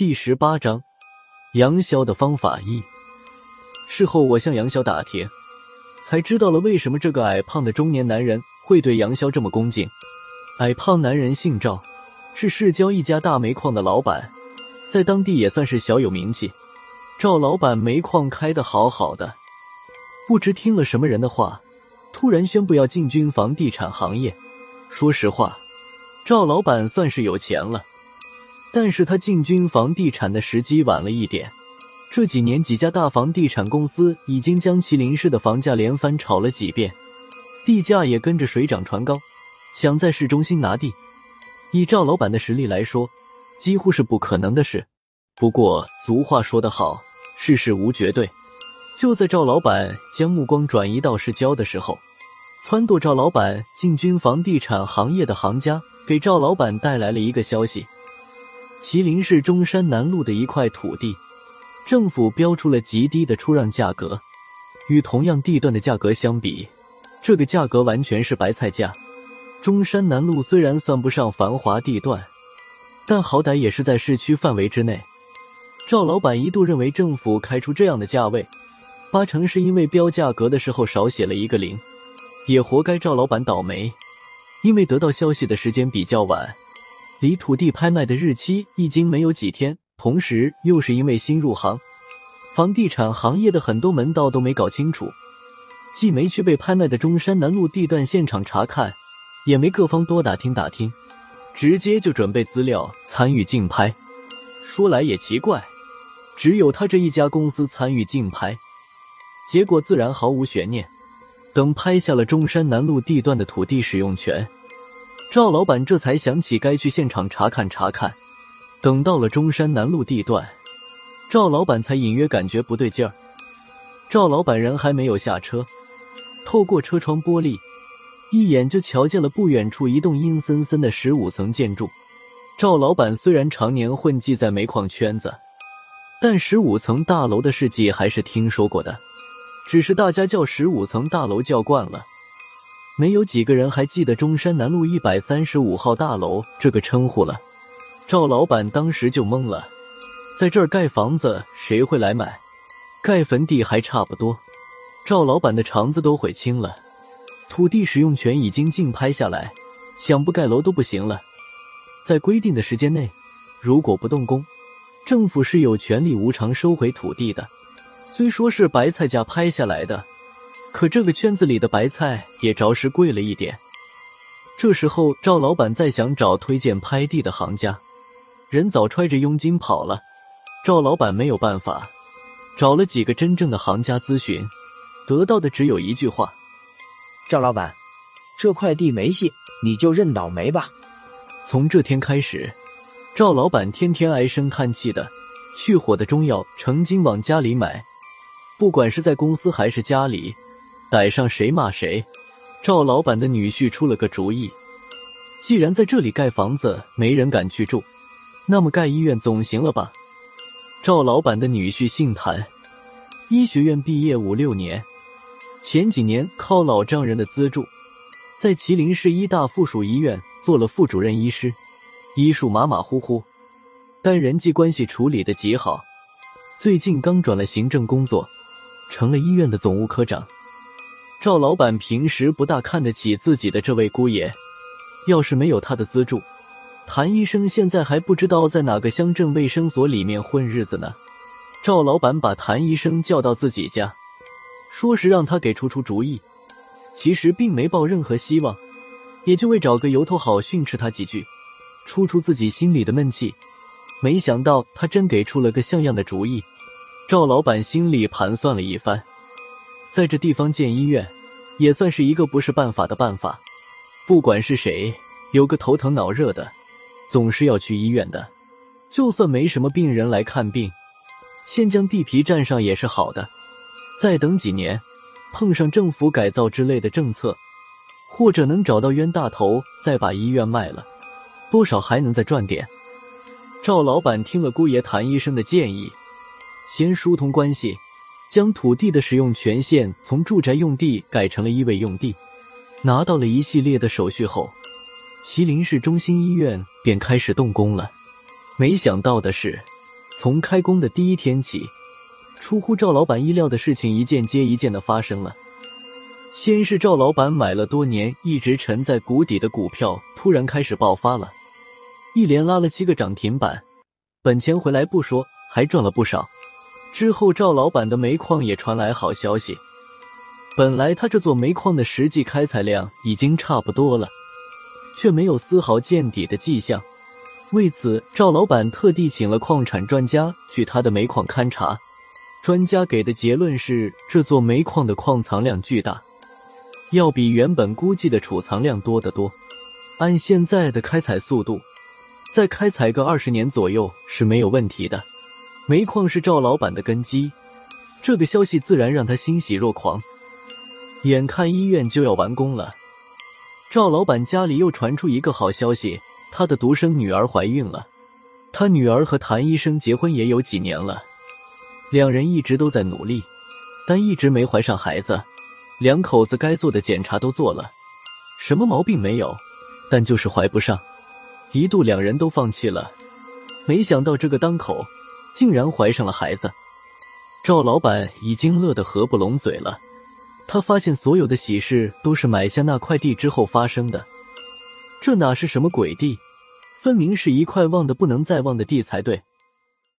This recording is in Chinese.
第十八章，杨潇的方法一。事后我向杨潇打听，才知道了为什么这个矮胖的中年男人会对杨潇这么恭敬。矮胖男人姓赵，是市郊一家大煤矿的老板，在当地也算是小有名气。赵老板煤矿开得好好的，不知听了什么人的话，突然宣布要进军房地产行业。说实话，赵老板算是有钱了。但是他进军房地产的时机晚了一点。这几年，几家大房地产公司已经将麒麟市的房价连番炒了几遍，地价也跟着水涨船高。想在市中心拿地，以赵老板的实力来说，几乎是不可能的事。不过俗话说得好，世事无绝对。就在赵老板将目光转移到市郊的时候，撺掇赵老板进军房地产行业的行家给赵老板带来了一个消息。麒麟市中山南路的一块土地，政府标出了极低的出让价格，与同样地段的价格相比，这个价格完全是白菜价。中山南路虽然算不上繁华地段，但好歹也是在市区范围之内。赵老板一度认为政府开出这样的价位，八成是因为标价格的时候少写了一个零，也活该赵老板倒霉，因为得到消息的时间比较晚。离土地拍卖的日期已经没有几天，同时又是因为新入行，房地产行业的很多门道都没搞清楚，既没去被拍卖的中山南路地段现场查看，也没各方多打听打听，直接就准备资料参与竞拍。说来也奇怪，只有他这一家公司参与竞拍，结果自然毫无悬念。等拍下了中山南路地段的土地使用权。赵老板这才想起该去现场查看查看。等到了中山南路地段，赵老板才隐约感觉不对劲儿。赵老板人还没有下车，透过车窗玻璃，一眼就瞧见了不远处一栋阴森森的十五层建筑。赵老板虽然常年混迹在煤矿圈子，但十五层大楼的事迹还是听说过的，只是大家叫十五层大楼叫惯了。没有几个人还记得中山南路一百三十五号大楼这个称呼了。赵老板当时就懵了，在这儿盖房子谁会来买？盖坟地还差不多。赵老板的肠子都悔青了。土地使用权已经竞拍下来，想不盖楼都不行了。在规定的时间内，如果不动工，政府是有权利无偿收回土地的。虽说是白菜价拍下来的。可这个圈子里的白菜也着实贵了一点。这时候，赵老板在想找推荐拍地的行家，人早揣着佣金跑了。赵老板没有办法，找了几个真正的行家咨询，得到的只有一句话：“赵老板，这块地没戏，你就认倒霉吧。”从这天开始，赵老板天天唉声叹气的，去火的中药成斤往家里买，不管是在公司还是家里。逮上谁骂谁。赵老板的女婿出了个主意，既然在这里盖房子没人敢去住，那么盖医院总行了吧？赵老板的女婿姓谭，医学院毕业五六年，前几年靠老丈人的资助，在麒麟市医大附属医院做了副主任医师，医术马马虎虎，但人际关系处理的极好。最近刚转了行政工作，成了医院的总务科长。赵老板平时不大看得起自己的这位姑爷，要是没有他的资助，谭医生现在还不知道在哪个乡镇卫生所里面混日子呢。赵老板把谭医生叫到自己家，说是让他给出出主意，其实并没抱任何希望，也就为找个由头好训斥他几句，出出自己心里的闷气。没想到他真给出了个像样的主意，赵老板心里盘算了一番。在这地方建医院，也算是一个不是办法的办法。不管是谁，有个头疼脑热的，总是要去医院的。就算没什么病人来看病，先将地皮占上也是好的。再等几年，碰上政府改造之类的政策，或者能找到冤大头，再把医院卖了，多少还能再赚点。赵老板听了姑爷谭医生的建议，先疏通关系。将土地的使用权限从住宅用地改成了医卫用地，拿到了一系列的手续后，麒麟市中心医院便开始动工了。没想到的是，从开工的第一天起，出乎赵老板意料的事情一件接一件的发生了。先是赵老板买了多年一直沉在谷底的股票，突然开始爆发了，一连拉了七个涨停板，本钱回来不说，还赚了不少。之后赵老板的煤矿也传来好消息，本来他这座煤矿的实际开采量已经差不多了，却没有丝毫见底的迹象。为此，赵老板特地请了矿产专家去他的煤矿勘察，专家给的结论是这座煤矿的矿藏量巨大。要比原本估计的储藏量多得多。按现在的开采速度，再开采个二十年左右是没有问题的。煤矿是赵老板的根基，这个消息自然让他欣喜若狂。眼看医院就要完工了，赵老板家里又传出一个好消息：他的独生女儿怀孕了。他女儿和谭医生结婚也有几年了，两人一直都在努力，但一直没怀上孩子。两口子该做的检查都做了，什么毛病没有，但就是怀不上。一度两人都放弃了，没想到这个当口竟然怀上了孩子。赵老板已经乐得合不拢嘴了。他发现所有的喜事都是买下那块地之后发生的，这哪是什么鬼地，分明是一块旺的不能再旺的地才对。